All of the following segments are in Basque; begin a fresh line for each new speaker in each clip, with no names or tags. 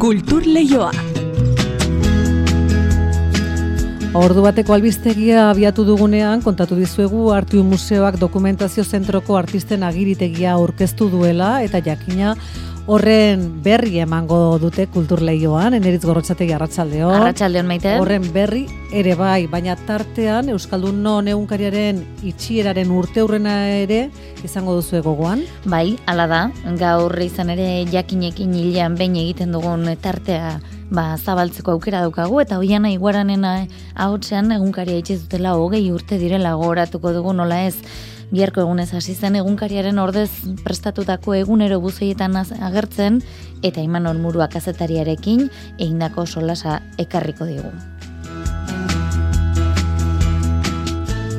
Kultur Leioa.
Ordu bateko albistegia abiatu dugunean kontatu dizuegu Artiu Museoak Dokumentazio Zentroko artisten agiritegia aurkeztu duela eta jakina horren berri emango dute kulturleioan, eneritz gorrotxategi arratsaldeon.
Arratsaldeon maite.
Horren berri ere bai, baina tartean Euskaldun non egunkariaren itxieraren urte hurrena ere izango duzu egogoan.
Bai, ala da, gaur izan ere jakinekin hilean behin egiten dugun tartea ba, zabaltzeko aukera daukagu, eta hoian iguaranena ahotsean egunkaria itxizutela hogei urte direla gogoratuko dugu nola ez biharko egunez hasi zen egunkariaren ordez prestatutako egunero buzeietan agertzen eta Imanol Murua kazetariarekin egindako solasa ekarriko digu.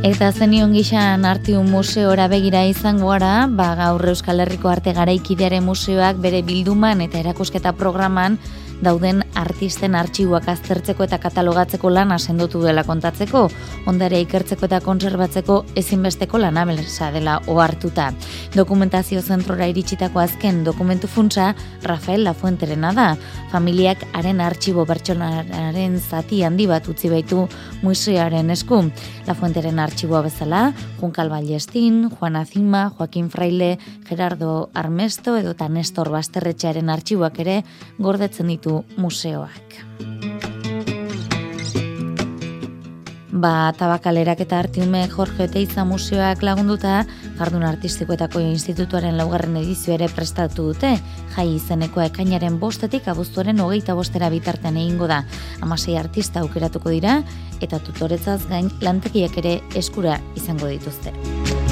Eta zenion gixan artiu museora begira izango gara, ba gaur Euskal Herriko Arte Garaikidearen museoak bere bilduman eta erakusketa programan dauden artisten artxiboak aztertzeko eta katalogatzeko lana sendotu dela kontatzeko, ondare ikertzeko eta konserbatzeko ezinbesteko lana belesa dela ohartuta. Dokumentazio zentrora iritsitako azken dokumentu funtsa Rafael Lafuenterena da. Familiak haren artxibo bertsonaren zati handi bat utzi baitu museoaren esku. Lafuenteren artxiboa bezala, Junkal Ballestin, Juan Azima, Joaquin Fraile, Gerardo Armesto edo eta Nestor Basterretxearen artxiboak ere gordetzen ditu museoak. Ba, tabakalerak eta artiume Jorge Teiza museoak lagunduta, jardun artistikoetako institutuaren laugarren edizio ere prestatu dute, jai izeneko ekainaren bostetik abuztuaren hogeita bostera bitartean egingo da. Amasei artista aukeratuko dira, eta tutoretzaz gain lantekiak ere eskura izango dituzte.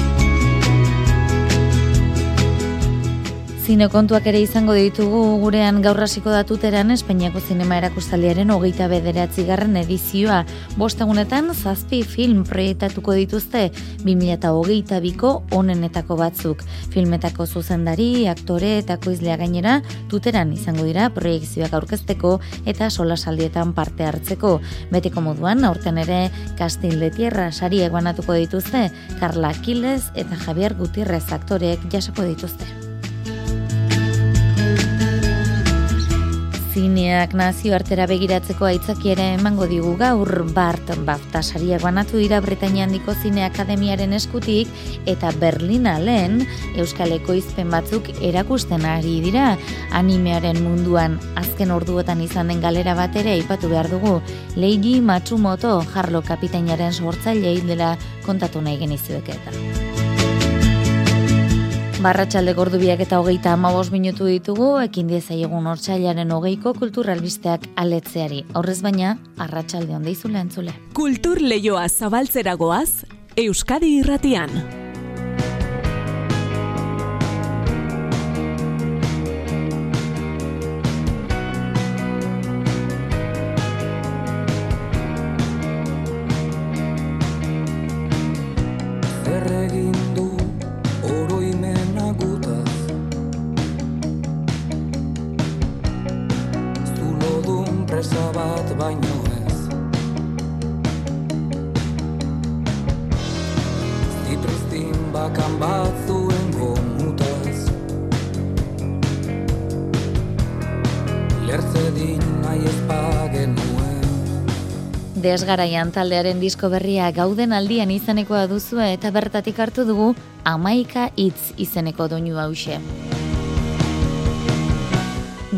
Zine kontuak ere izango ditugu gurean gaur hasiko datuteran Espainiako zinema erakustaldiaren hogeita bederatzi garren edizioa. Bostegunetan zazpi film proiektatuko dituzte 2008 biko onenetako batzuk. Filmetako zuzendari, aktore eta koizlea gainera tuteran izango dira proiektzioak aurkezteko eta solasaldietan parte hartzeko. Beteko moduan, aurten ere Kastil de Tierra sari eguanatuko dituzte, Carla Aquiles eta Javier Gutierrez aktoreek jasoko dituzte. Zineak nazio artera begiratzeko aitzakiere emango digu gaur Bart Bafta sariak banatu dira Britania handiko zine akademiaren eskutik eta Berlina lehen Euskal Ekoizpen batzuk erakusten ari dira animearen munduan azken orduetan izan den galera bat ere aipatu behar dugu Leiji Matsumoto jarlo kapitainaren sortzaile dela kontatu nahi genizuek eta. Barratxalde gordubiak eta hogeita amabos minutu ditugu, ekin dieza egun hortxailaren hogeiko kulturalbisteak aletzeari. Horrez baina, arratsalde onde izule entzule.
Kultur leioa zabaltzeragoaz, Euskadi irratian.
Desgaraian taldearen disko berria gauden aldian izenekoa duzu eta bertatik hartu dugu amaika hitz izeneko doinu hause.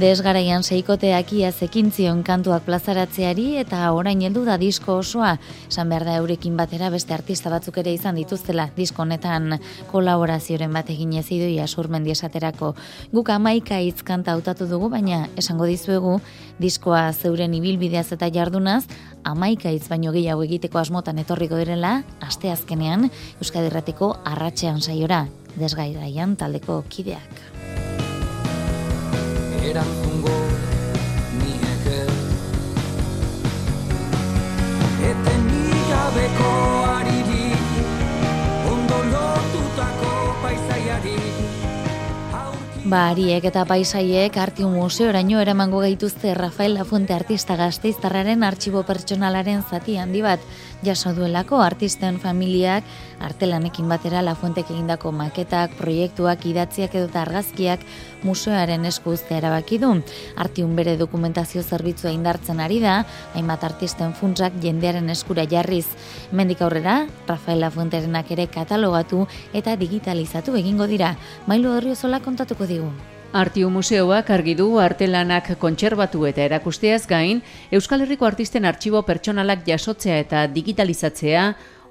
Desgaraian seikoteak ia zekintzion kantuak plazaratzeari eta orain heldu da disko osoa. San behar da eurekin batera beste artista batzuk ere izan dituztela disko honetan kolaborazioren bat egin ez idoia surmendi esaterako. Guk amaika hitz kanta hautatu dugu, baina esango dizuegu diskoa zeuren ibilbideaz eta jardunaz, amaika hitz baino gehiago egiteko asmotan etorriko direla, aste azkenean Euskadirrateko arratxean saiora, desgairaian taldeko kideak.
Erantzungo nieke Eten nigabeko ariri
Ba, ariek eta paisaiek artiu museo eraino eramango gaituzte Rafael Lafuente artista gazteiztarraren artxibo pertsonalaren zati handi bat jaso duelako artisten familiak Artelanekin batera Lafuentek egindako maketak, proiektuak, idatziak edota argazkiak museoaren esku uztea erabaki du. Artiun bere dokumentazio zerbitzua indartzen ari da, hainbat artisten funtsak jendearen eskura jarriz. Mendik aurrera, Rafael Lafuenterenak ere katalogatu eta digitalizatu egingo dira. Mailu Orriozola kontatuko digu.
Artiu Museoak argi du artelanak kontserbatu eta erakusteaz gain, Euskal Herriko artisten artxibo pertsonalak jasotzea eta digitalizatzea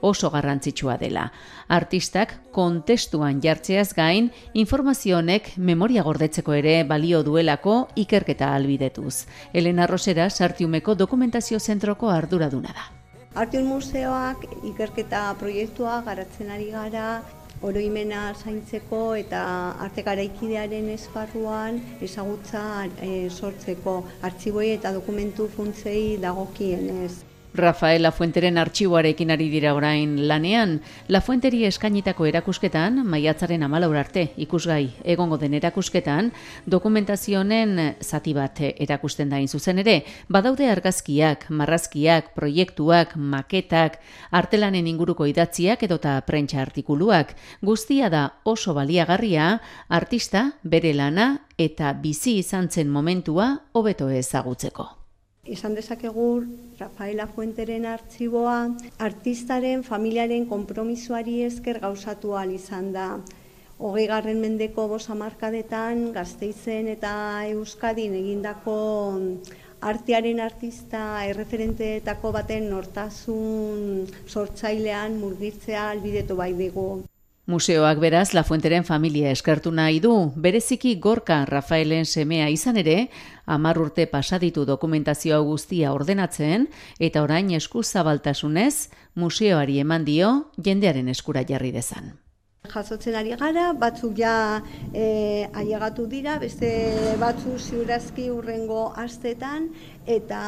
oso garrantzitsua dela. Artistak kontestuan jartzeaz gain, informazio honek memoria gordetzeko ere balio duelako ikerketa albidetuz. Elena Rosera Sartiumeko dokumentazio zentroko arduraduna da.
Artiun Museoak ikerketa proiektua garatzen ari gara oroimena zaintzeko eta arte garaikidearen esparruan ezagutza e, sortzeko artxiboi eta dokumentu funtzei dagokienez.
Rafael Lafuenteren artxiboarekin ari dira orain lanean, Lafuenteri eskainitako erakusketan, maiatzaren amalaur arte, ikusgai egongo den erakusketan, dokumentazionen zati bat erakusten da zuzen ere, badaude argazkiak, marrazkiak, proiektuak, maketak, artelanen inguruko idatziak edota prentsa artikuluak, guztia da oso baliagarria, artista, bere lana eta bizi izan zen momentua hobeto ezagutzeko.
Izan dezakegu Rafaela Fuenteren artxiboa artistaren familiaren konpromisoari esker gauzatu izan da. Hogei garren mendeko bosa markadetan gazteizen eta Euskadin egindako artearen artista erreferenteetako baten nortasun sortzailean murgitzea albidetu bai digu.
Museoak beraz La Fuenteren familia eskertu nahi du, bereziki Gorka Rafaelen semea izan ere, hamar urte pasaditu dokumentazioa guztia ordenatzen, eta orain esku zabaltasunez, museoari eman dio jendearen eskura jarri dezan
jasotzen ari gara, batzuk ja e, ailegatu dira, beste batzu ziurazki urrengo astetan eta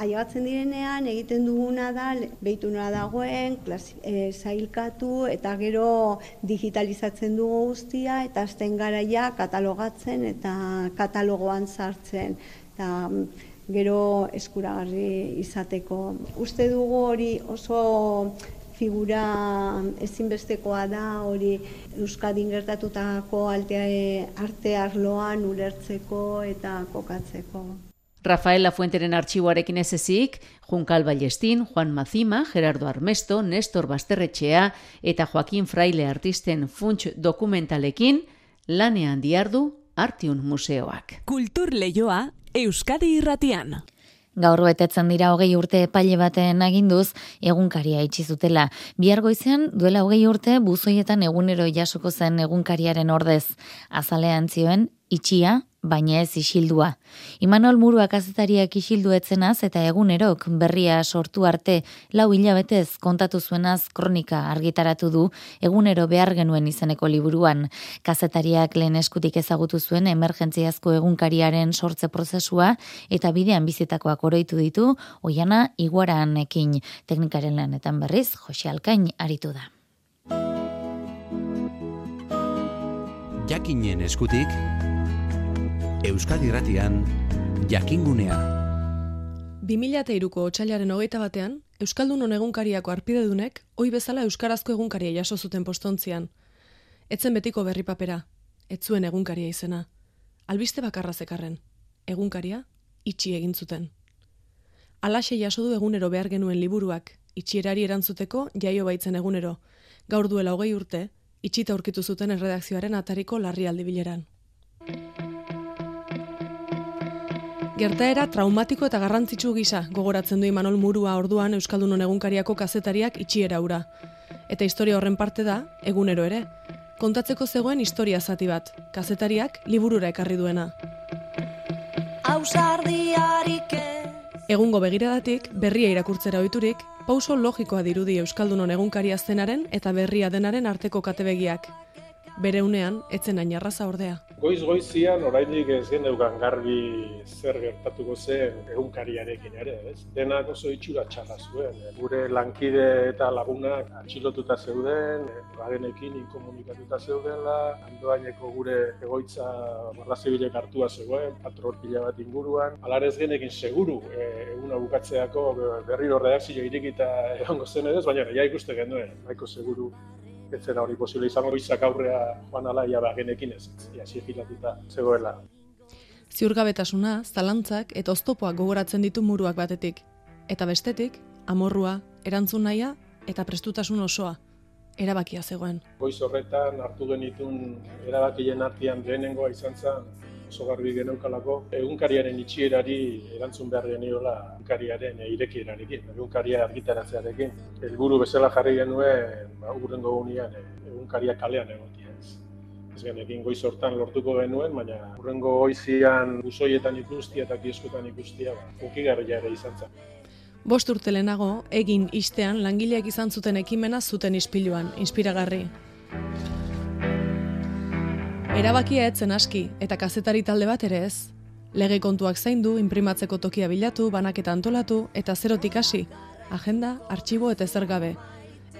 ailegatzen direnean egiten duguna da behitu nola dagoen, klasi, e, zailkatu eta gero digitalizatzen dugu guztia eta azten garaia katalogatzen eta katalogoan sartzen. Eta, gero eskuragarri izateko. Uste dugu hori oso figura ezinbestekoa da hori Euskadin gertatutako alte, arte arloan ulertzeko eta kokatzeko.
Rafael Lafuenteren artxiboarekin ez ezik, Junkal Ballestin, Juan Mazima, Gerardo Armesto, Nestor Basterretxea eta Joaquin Fraile artisten funts dokumentalekin lanean diardu Artiun Museoak.
Kultur Leioa Euskadi Irratian.
Gaur betetzen dira hogei urte epaile baten aginduz egunkaria itxi zutela. Bihar goizean duela hogei urte buzoietan egunero jasoko zen egunkariaren ordez. Azalean zioen itxia baina ez isildua. Imanol Murua kazetariak isildu etzenaz eta egunerok berria sortu arte lau hilabetez kontatu zuenaz kronika argitaratu du egunero behar genuen izeneko liburuan. Kazetariak lehen eskutik ezagutu zuen emergentziazko egunkariaren sortze prozesua eta bidean bizitakoak oroitu ditu oiana iguaran ekin teknikaren lanetan berriz Jose Alkain aritu da.
Jakinen eskutik Euskadi Ratian Jakingunea
2003ko otsailaren hogeita batean, Euskaldunon egunkariako arpidedunek, oi bezala Euskarazko egunkaria jaso zuten postontzian. Etzen betiko berri papera, etzuen egunkaria izena. Albiste bakarra zekarren, egunkaria itxi egin zuten. Alaxe jaso du egunero behar genuen liburuak, itxierari erantzuteko jaio baitzen egunero. Gaur duela hogei urte, itxita aurkitu zuten erredakzioaren atariko larrialdi bileran. Gertaera traumatiko eta garrantzitsu gisa gogoratzen du Imanol Murua orduan Euskaldunon egunkariako kazetariak itxiera ura. Eta historia horren parte da, egunero ere. Kontatzeko zegoen historia zati bat, kazetariak liburura ekarri duena. Egungo begiradatik, berria irakurtzera ohiturik, pauso logikoa dirudi Euskaldunon egunkaria zenaren eta berria denaren arteko katebegiak. Bere unean, etzen ain ordea.
Goiz-goizian oraindik ez geneukan garbi zer gertatuko zen egunkariarekin ere, ez? Denak oso itxura txarra zuen. Gure lankide eta lagunak atxilotuta zeuden, bagenekin inkomunikatuta zeudela, andoaineko gure egoitza barra zibilek hartua zegoen, patrol pila bat inguruan. Alarez genekin seguru e, eguna bukatzeako berriro redakzio irikita egongo zen ere, baina ja ikuste genuen, nahiko seguru ez zera hori posible izango bizak aurrea joan ala ia bagenekin ez, ia sigilatuta zegoela.
Ziurgabetasuna, zalantzak eta oztopoak gogoratzen ditu muruak batetik. Eta bestetik, amorrua, erantzun nahia eta prestutasun osoa. Erabakia zegoen.
Goiz horretan hartu genitun erabakien artean lehenengoa izan zen oso garbi geneukalako egunkariaren itxierari erantzun behar geniola egunkariaren irekierarekin, egunkaria argitaratzearekin. Helburu bezala jarri genuen, ba, urrengo gunean, egunkaria kalean egotia ez. Ez genekin goiz hortan lortuko genuen, baina urrengo goizian usoietan ikustia eta kieskotan ikustia, ba, ukigarria ere izan zen.
Bost urte lehenago, egin istean langileak izan zuten ekimena zuten ispiluan, inspiragarri. Erabakia etzen aski, eta kazetari talde bat ere ez. Lege kontuak zaindu, inprimatzeko tokia bilatu, banaketa antolatu, eta zerotik hasi, agenda, artxibo eta ezer gabe.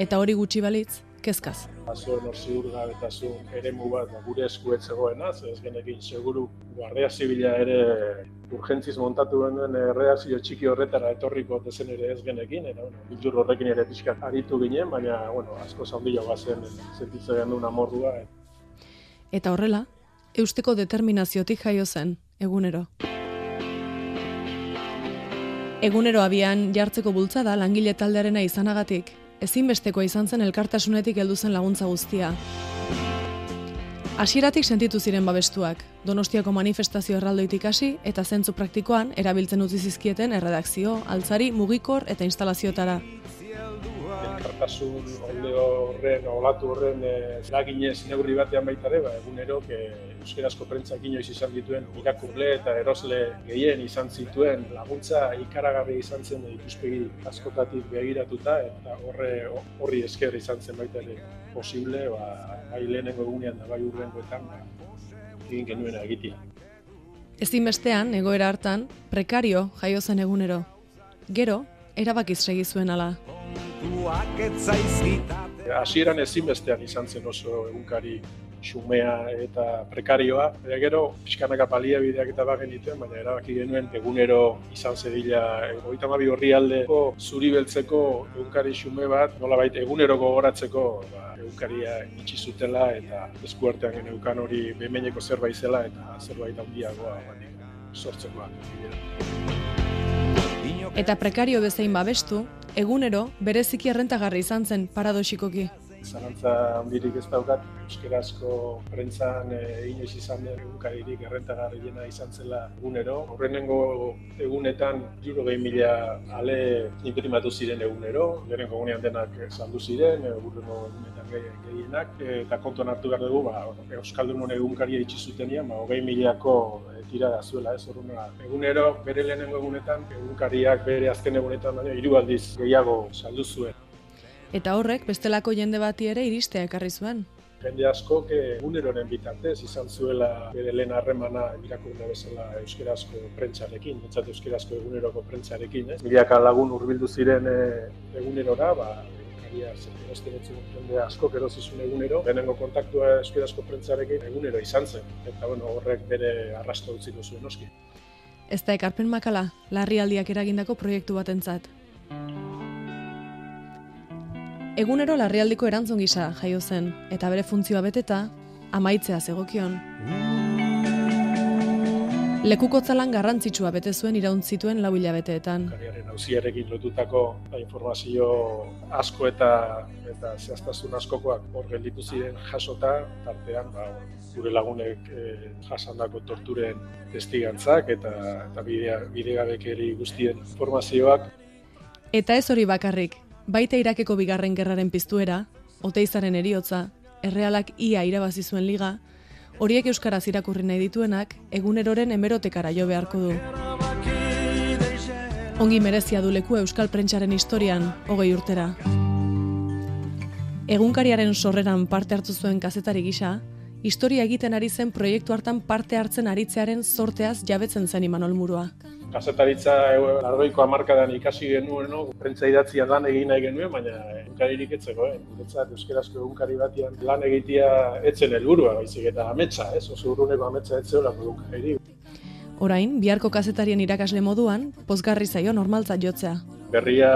Eta hori gutxi balitz, kezkaz.
Azo nor ziurgabetasun eremu bat ba, gure esku ez zegoena, ze ez genekin seguru Guardia Zibila ere urgentziz montatu genuen erredakzio txiki horretara etorriko dezen ere ez genekin, eta bueno, bildur horrekin ere pixkat aritu ginen, baina bueno, asko zaundio gazen sentitzen genuen amordua.
Eta horrela, eusteko determinaziotik jaio zen, egunero. Egunero abian jartzeko bultzada langile taldearena izanagatik, ezinbestekoa izan zen elkartasunetik heldu zen laguntza guztia. Hasieratik sentitu ziren babestuak, Donostiako manifestazio erraldoitik hasi eta zentzu praktikoan erabiltzen utzi zizkieten erredakzio, altzari, mugikor eta instalazioetara.
Elkartasun olde horren, olatu horren eraginez neurri batean baita ere, ba, egunero que euskerazko prentzak inoiz izan dituen irakurle eta erosle gehien izan zituen laguntza ikaragarri izan zen ikuspegi askotatik begiratuta eta horre horri esker izan zen baita ere posible, ba, bai lehenengo egunean da bai urrengoetan ba, egin genuena egitea.
Ezinbestean, egoera hartan, prekario jaio zen egunero. Gero, erabakiz segi zuen ala.
Hasieran ezinbestean izan zen oso egunkari xumea eta prekarioa. Eta gero, pixkanaka baliabideak eta bagen dituen, baina erabaki genuen egunero izan zedila egoita mabi horri aldeko zuri beltzeko egunkari xume bat, nolabait egunero gogoratzeko ba, egunkaria itxi zutela eta eskuartean geneukan hori bemeneko zerbait zela eta zerbait handiagoa baina sortzeko
Eta prekario bezain babestu, egunero bereziki errentagarri izan zen paradoxikoki.
Zalantza handirik ez daukat, euskerazko prentzan e, inoiz izan den egunkaririk errentagarriena izan zela egunero. Horrenengo egunetan juro gehi mila ale imprimatu ziren egunero, lehenengo egunean denak saldu ziren, egunero egunetan gehienak, eta kontuan hartu behar dugu, ba, Euskaldun egunkaria itxi zutenian, ba, hogei miliako tira da zuela, ez horrela. Egunero, bere lehenengo egunetan, egunkariak bere azken egunetan, baina hiru aldiz gehiago saldu zuen.
Eta horrek bestelako jende bati ere iristea ekarri zuen.
Jende asko eguneroren bitartez izan zuela bere lehen harremana irakurle bezala euskerazko prentsarekin, entzat euskerazko eguneroko prentsarekin, ez? Milaka lagun hurbildu ziren egunerora, ba, egunkaria zetien jende asko erosizun egunero, lehenengo kontaktua euskerazko prentsarekin egunero izan zen, eta bueno, horrek bere arrasto utziko zuen oski.
Ez da ekarpen makala, larrialdiak eragindako proiektu batentzat. Egunero larrialdiko erantzun gisa jaio zen, eta bere funtzioa beteta, amaitzea zegokion. Lekukotzalan garrantzitsua bete zuen irauntzituen lau hilabeteetan.
Kariaren hauziarekin lotutako informazio asko eta eta zehaztasun askokoak hor gelditu ziren jasota, tartean ba, gure lagunek e, jasandako torturen testigantzak eta eta bidea bidegabekeri guztien informazioak
Eta ez hori bakarrik, baita Irakeko bigarren gerraren piztuera, Oteizaren eriotza, errealak ia irabazi zuen liga, horiek euskaraz irakurri nahi dituenak eguneroren hemerotekara jo beharko du. Ongi merezia du leku euskal prentsaren historian hogei urtera. Egunkariaren sorreran parte hartu zuen kazetari gisa, historia egiten ari zen proiektu hartan parte hartzen aritzearen sorteaz jabetzen zen Imanol Murua.
Kazetaritza largoiko hamarkadan ikasi genuen, no? prentza idatzia lan egin nahi genuen, baina egunkaririk etzeko, eh? Guretzat euskerazko egunkari batian lan egitea etzen helburua baizik eta ametsa, ez? Oso urruneko ametsa etzeolako egunkaririk.
Orain, biharko kazetarien irakasle moduan, pozgarri zaio normaltzat jotzea.
Berria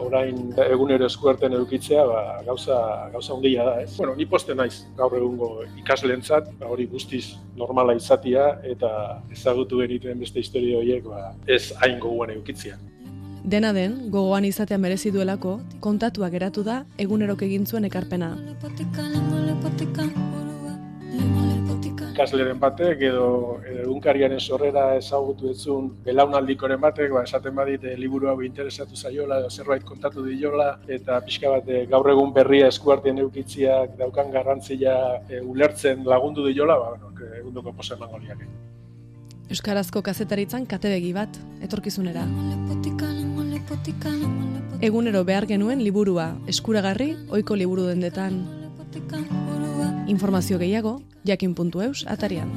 orain egunero eskuarten edukitzea, ba, gauza, gauza handia da, ez? Bueno, ni poste naiz gaur egungo ikasleentzat, ba, hori guztiz normala izatia eta ezagutu genituen beste historia horiek ba, ez hain goguan edukitzea.
Dena den, gogoan izatea merezi duelako, kontatua geratu da egunerok egin zuen ekarpena.
Ikasleren batek edo egunkariaren sorrera ezagutu etzun belaunaldikoren batek, ba, esaten badit eh, liburu hau interesatu zaiola edo zerbait kontatu diola eta pixka bat eh, gaur egun berria eskuartien eukitziak daukan garrantzia eh, ulertzen lagundu diola, ba, bueno, egunduko posa emango.
Euskarazko kazetaritzan katebegi bat, etorkizunera. Egunero behar genuen liburua, eskuragarri, ohiko liburu dendetan. Informazio gehiago, jakin.eus atarian.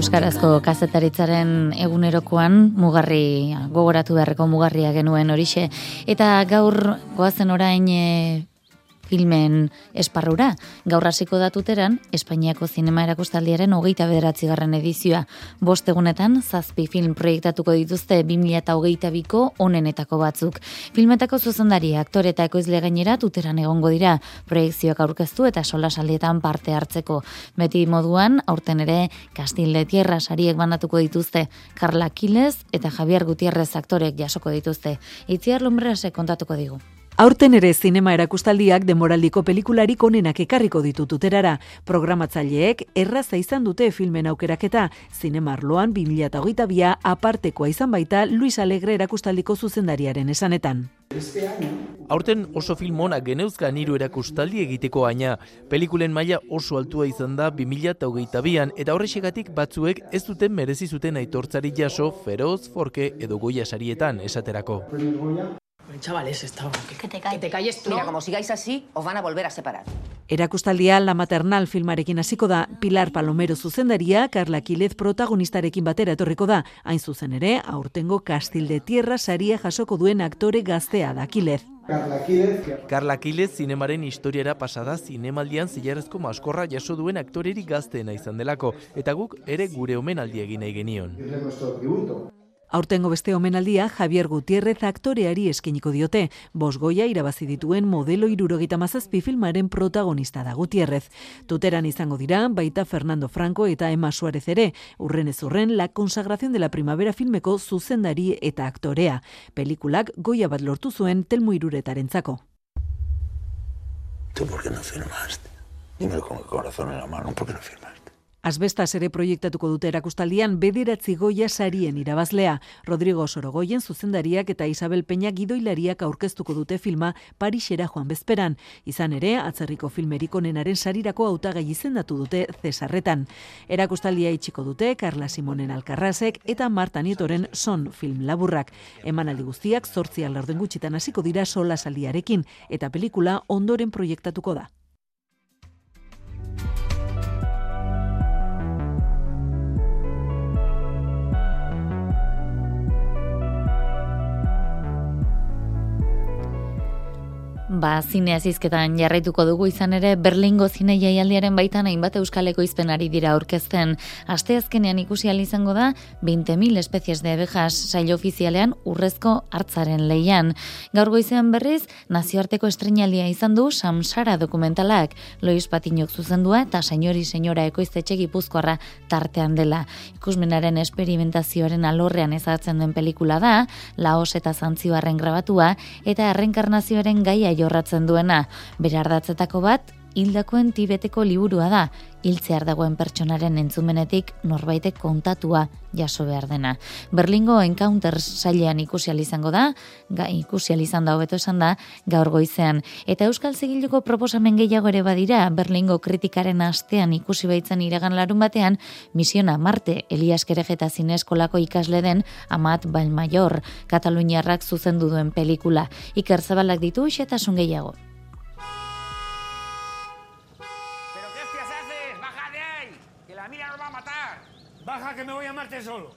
Euskarazko kazetaritzaren egunerokoan mugarri gogoratu beharreko mugarria genuen horixe. Eta gaur goazen orain e, filmen esparrura. Gaur hasiko datuteran, Espainiako zinema erakustaldiaren hogeita bederatzi edizioa. Bost egunetan, zazpi film proiektatuko dituzte 2008 biko onenetako batzuk. Filmetako zuzendari, aktore eta ekoizle gainera tuteran egongo dira, proiektzioak aurkeztu eta sola saldietan parte hartzeko. Beti moduan, aurten ere, Kastilde Tierra sariek bandatuko dituzte, Carla Kiles eta Javier Gutierrez aktorek jasoko dituzte. Itziar Lumbrase kontatuko digu.
Aurten ere zinema erakustaldiak demoraldiko pelikularik onenak ekarriko ditututerara. Programatzaileek erraza izan dute filmen aukeraketa. Zinema arloan 2008 apartekoa izan baita Luis Alegre erakustaldiko zuzendariaren esanetan.
Aurten oso film onak geneuzkan hiru erakustaldi egiteko aina. Pelikulen maila oso altua izan da 2008an eta horrexegatik batzuek ez duten merezi zuten aitortzari jaso feroz, forke edo goia sarietan esaterako.
Chavales, esto... Que te calles. Que te calles tú. Mira, como sigáis así, os van a volver a separar.
Erakustaldia La Maternal filmarekin hasiko da Pilar Palomero zuzendaria, Carla Quilez protagonistarekin batera etorriko da. Hain zuzen ere, aurtengo Kastil de Tierra saria jasoko duen aktore gaztea da Quilez.
Carla Quilez, Carla zinemaren historiara pasada zinemaldian zilarrezko maskorra jaso duen aktoreri gazteena izan delako, eta guk ere gure omenaldi egin nahi genion.
Aurtengo beste omenaldia Javier Gutierrez aktoreari eskiniko diote. Bosgoia irabazi dituen modelo irurogeita mazazpi filmaren protagonista da Gutierrez. Tuteran izango dira, baita Fernando Franco eta Emma Suarez ere, urren ez urren, la consagración de la primavera filmeko zuzendari eta aktorea. Pelikulak goia bat lortu zuen telmu iruretaren zako.
¿Tú por qué no firmaste? Dímelo con el corazón en la mano, ¿por qué no firmaste?
Asbestas ere proiektatuko dute erakustaldian bederatzi goia sarien irabazlea. Rodrigo Sorogoyen zuzendariak eta Isabel Peña gidoilariak aurkeztuko dute filma Parisera joan bezperan. Izan ere, atzerriko filmerik onenaren sarirako hautagai izendatu dute Cesarretan. Erakustaldia itxiko dute Carla Simonen Alcarrazek eta Marta Nietoren son film laburrak. Emanaldi guztiak zortzi alarden gutxitan hasiko dira sola saldiarekin eta pelikula ondoren proiektatuko da.
Ba, zinea zizketan jarraituko dugu izan ere Berlingo zine jaialdiaren baitan hainbat euskaleko izpenari dira aurkezten. Aste azkenean ikusi izango da 20.000 espezies de abejas saio ofizialean urrezko hartzaren leian. Gaur goizean berriz, nazioarteko estrenaldia izan du Samsara dokumentalak, Lois Patinok zuzendua eta Senyori Senyora ekoiztetxe gipuzkoarra tartean dela. Ikusmenaren esperimentazioaren alorrean ezatzen den pelikula da, Laos eta Zantzioarren grabatua eta errenkarnazioaren gaia jorratzen duena. Bere ardatzetako bat, hildakoen tibeteko liburua da, hiltzear dagoen pertsonaren entzumenetik norbaitek kontatua jaso behar dena. Berlingo Encounter sailean ikusi izango da, ga, ikusi izan da hobeto esan da, gaur goizean. Eta Euskal Zigiluko proposamen gehiago ere badira, Berlingo kritikaren astean ikusi baitzen iragan larun batean, misiona Marte, Elias Kerejeta Zineskolako ikasle den Amat Balmaior, Kataluniarrak zuzendu duen pelikula. Iker Zabalak ditu xetasun gehiago.
Baja que me voy a Marte solo.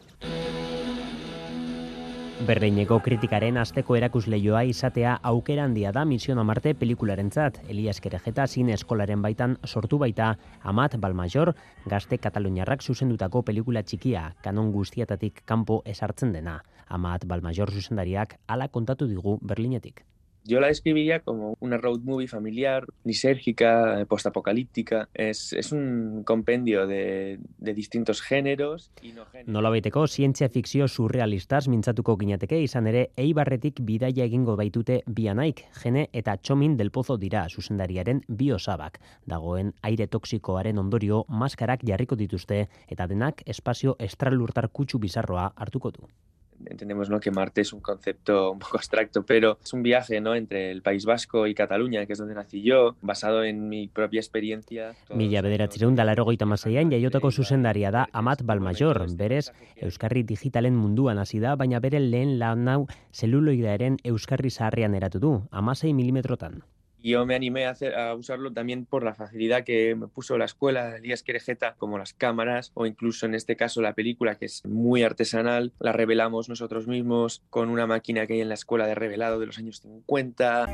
Berleineko kritikaren asteko erakusleioa izatea aukera handia da Misión a Marte pelikularentzat. Elias Kerejeta zine eskolaren baitan sortu baita Amat Balmajor gazte Kataluniarrak zuzendutako pelikula txikia, kanon guztiatatik kanpo esartzen dena. Amat Balmajor zuzendariak hala kontatu digu Berlinetik.
Yo la describiría como una road movie familiar, lisérgica, postapocalíptica. Es, es un compendio de, de distintos géneros. No.
Nola baiteko, zientzia fikzio surrealistaz mintzatuko ginateke izan ere, eibarretik bidaia egingo baitute bianaik, jene eta txomin del pozo dira zuzendariaren biosabak. Dagoen aire toksikoaren ondorio, maskarak jarriko dituzte eta denak espazio estralurtar kutsu bizarroa hartuko du.
Entendemos ¿no? que Marte es un concepto un poco abstracto, pero es un viaje ¿no? entre el País Vasco y Cataluña, que es donde nací yo, basado en mi propia experiencia.
Mila bederatzireun dalaro goita maseian jaiotako zuzendaria da Amat Balmajor, berez Euskarri digitalen munduan hasi da, baina bere lehen lan hau zeluloidearen Euskarri zaharrean eratu du, amasei milimetrotan.
Yo me animé a usarlo también por la facilidad que me puso la escuela de Elías Querejeta, como las cámaras o incluso en este caso la película, que es muy artesanal. La revelamos nosotros mismos con una máquina que hay en la escuela de revelado de los años 50.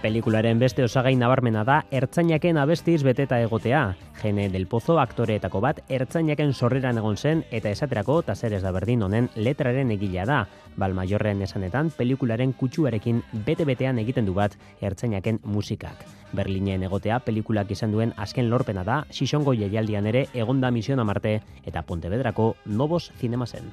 Pelikularen beste osagai nabarmena da ertzainaken abestiz beteta egotea. Gene del Pozo aktoreetako bat ertzainaken sorreran egon zen eta esaterako taseres da berdin honen letraren egila da. Balmaiorren esanetan pelikularen kutsuarekin bete-betean egiten du bat ertzainaken musikak. Berlinen egotea pelikulak izan duen azken lorpena da, Xixongo jaialdian ere egonda misiona Marte eta Pontevedrako Nobos Cinema zen.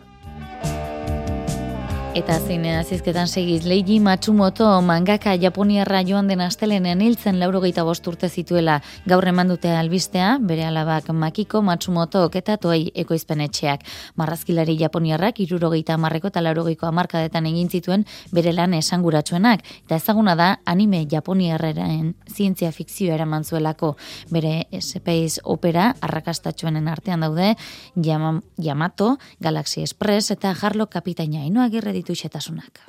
Eta zine azizketan segiz, Leiji Matsumoto mangaka Japoniarra joan den astelenean hiltzen laurogeita bost urte zituela gaur eman dute albistea, bere alabak Makiko Matsumoto eta toei ekoizpenetxeak. Marrazkilari Japoniarrak irurogeita marreko eta laurogeiko amarkadetan egin zituen bere lan esanguratsuenak. Eta ezaguna da anime Japoniarraren zientzia fikzioa eraman zuelako. Bere Space Opera arrakastatxuenen artean daude Yama, Yamato, Galaxy Express eta Harlock Kapitaina inoa girre ditu xetasunak.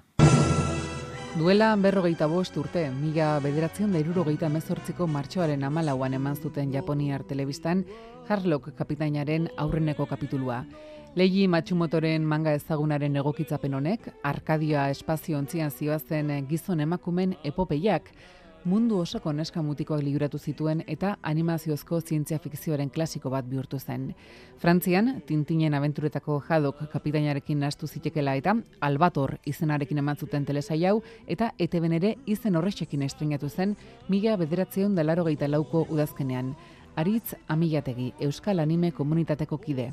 Duela berrogeita bost urte, mila bederatzen da irurogeita emezortziko martxoaren amalauan eman zuten Japoniar telebistan, Harlock kapitainaren aurreneko kapitulua. Leiji Matsumotoren manga ezagunaren egokitzapen honek, Arkadia espazio ontzian zioazen gizon emakumen epopeiak, mundu osoko neska mutikoak liburatu zituen eta animaziozko zientzia fikzioaren klasiko bat bihurtu zen. Frantzian, Tintinen abenturetako jadok kapitainarekin nastu zitekela eta Albator izenarekin eman zuten telesai hau eta eteben ere izen horrexekin estrenatu zen mila bederatzeun dalaro geita lauko udazkenean. Aritz amilategi, Euskal Anime Komunitateko kide.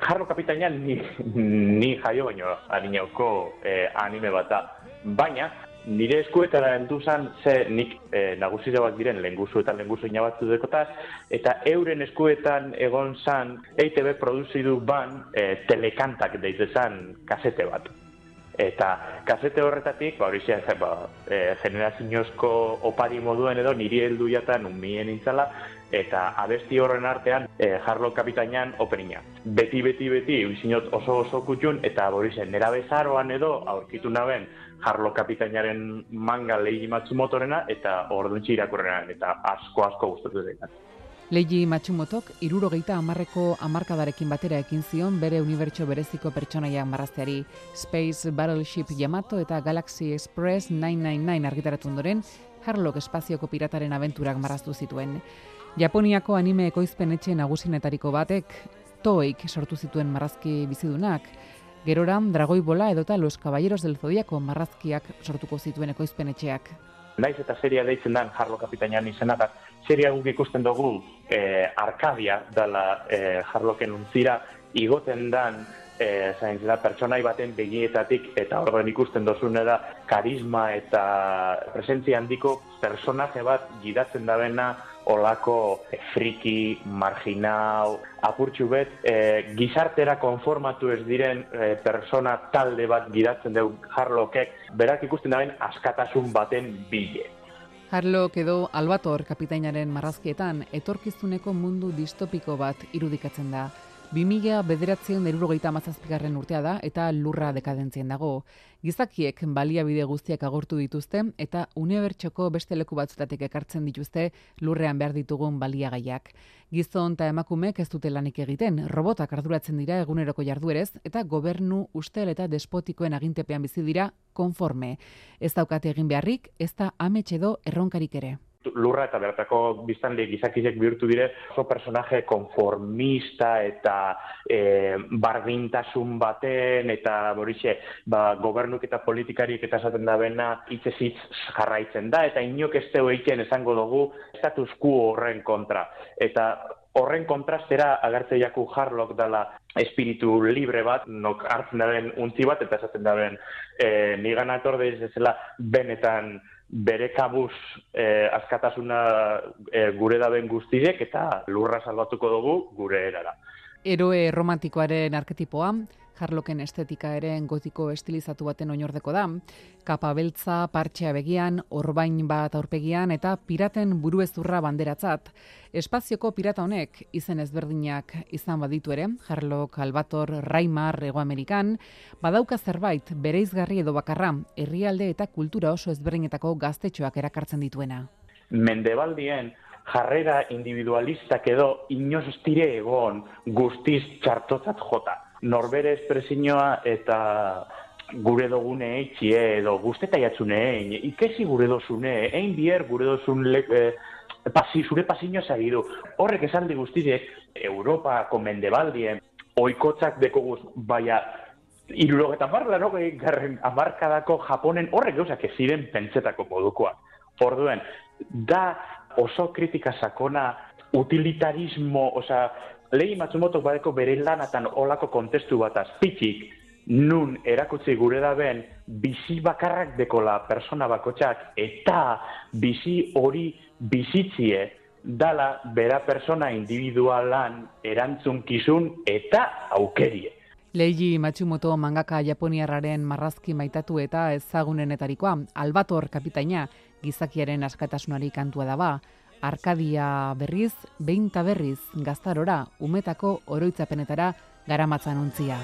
Jarro kapitainan ni, ni jaio baino adinauko eh, anime bat da. Baina, nire eskuetara entu zan, ze nik e, nagusire bat diren lenguzu eta lenguzu inabatzu dekotaz, eta euren eskuetan egon zan, EITB produzidu ban e, telekantak deitezan kasete bat. Eta kasete horretatik, ba, hori zian, ba, e, generazioozko opari moduen edo niri heldu jatan unmien intzala, eta abesti horren artean e, jarlo kapitainan openina. Beti, beti, beti, uizinot oso oso kutxun, eta hori zen, nera bezaroan edo aurkitu naben jarlo kapitainaren manga lehi matsumotorena eta orduntzi irakurrena, eta asko asko gustatu dut.
Leiji Matsumotok irurogeita amarreko amarkadarekin batera ekin zion bere unibertso bereziko pertsonaia marrazteari Space Battleship Yamato eta Galaxy Express 999 argitaratu ondoren Harlock espazioko pirataren abenturak marraztu zituen. Japoniako anime ekoizpen etxe nagusinetariko batek toeik sortu zituen marrazki bizidunak, gerora dragoi bola edota los caballeros del zodiako marrazkiak sortuko zituen ekoizpen etxeak.
Naiz eta seria deitzen dan Jarlo Kapitainan izena da, seria guk ikusten dugu eh, Arkadia dela eh, Jarloken untzira, igoten dan e, zain zela, pertsonai baten begietatik eta horren ikusten dozune da karisma eta presentzia handiko personaje bat gidatzen dabena olako e, friki, marginau, apurtxu bet, e, gizartera konformatu ez diren e, persona talde bat gidatzen dugu jarlokek, berak ikusten daben askatasun baten bile.
Harlok edo Albator kapitainaren marrazkietan etorkizuneko mundu distopiko bat irudikatzen da. 2000 bederatzeun erurogeita amazazpigarren urtea da eta lurra dekadentzien dago. Gizakiek baliabide guztiak agortu dituzte eta unibertsoko beste leku batzutatik ekartzen dituzte lurrean behar ditugun baliagaiak. Gizon eta emakumek ez dute lanik egiten, robotak arduratzen dira eguneroko jarduerez eta gobernu ustel eta despotikoen agintepean bizi dira konforme. Ez daukate egin beharrik, ez da ametxedo erronkarik ere
lurra eta beratako biztanle gizakizek bihurtu dire oso personaje konformista eta e, bardintasun baten eta borixe ba, gobernuk eta politikarik eta esaten da bena itzezitz jarraitzen da eta inok ez teo esango dugu status quo horren kontra. Eta horren kontrastera agertze jaku jarlok dela espiritu libre bat, nok hartzen da den untzi bat, eta esaten da ben, e, nigan atorde ez zela benetan bere kabuz eh, askatasuna eh, gure daben guztiek eta lurra salbatuko dugu gure erara.
Eroe romantikoaren arketipoa, jarloken estetika ere gotiko estilizatu baten oinordeko da, kapa beltza, partxea begian, orbain bat aurpegian eta piraten buruezurra banderatzat. Espazioko pirata honek izen ezberdinak izan baditu ere, jarlok, albator, raimar, ego amerikan, badauka zerbait bereizgarri edo bakarra, herrialde eta kultura oso ezberdinetako gaztetxoak erakartzen dituena.
Mendebaldien, jarrera individualistak edo inoz tire egon guztiz txartotzat jota norbere espresioa eta gure dogune eitxie edo guzteta jatzune ein, ikesi gure dozune, ein bier gure dozun le, e, pasi, zure pasiño zagidu. Horrek esaldi guztiek, Europa, komendebaldien, oikotzak deko guz, baina, irurogetan barra, no, garren amarkadako Japonen horrek gauzak ziren pentsetako modukoa. Orduen, da oso kritika sakona utilitarismo, osea, Lehi Matsumoto badeko bere lanatan olako kontestu bat azpitik, nun erakutsi gure da ben, bizi bakarrak dekola persona bakotxak, eta bizi hori bizitzie, dala bera persona individualan erantzunkizun eta aukerie.
Leiji Matsumoto mangaka japoniarraren marrazki maitatu eta ezagunenetarikoa, Albator kapitaina, gizakiaren askatasunari kantua da ba, Arkadia berriz, behin berriz, gaztarora, umetako oroitzapenetara garamatzan untzia.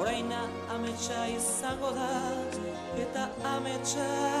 Oraina ametsa izango da, eta ametsa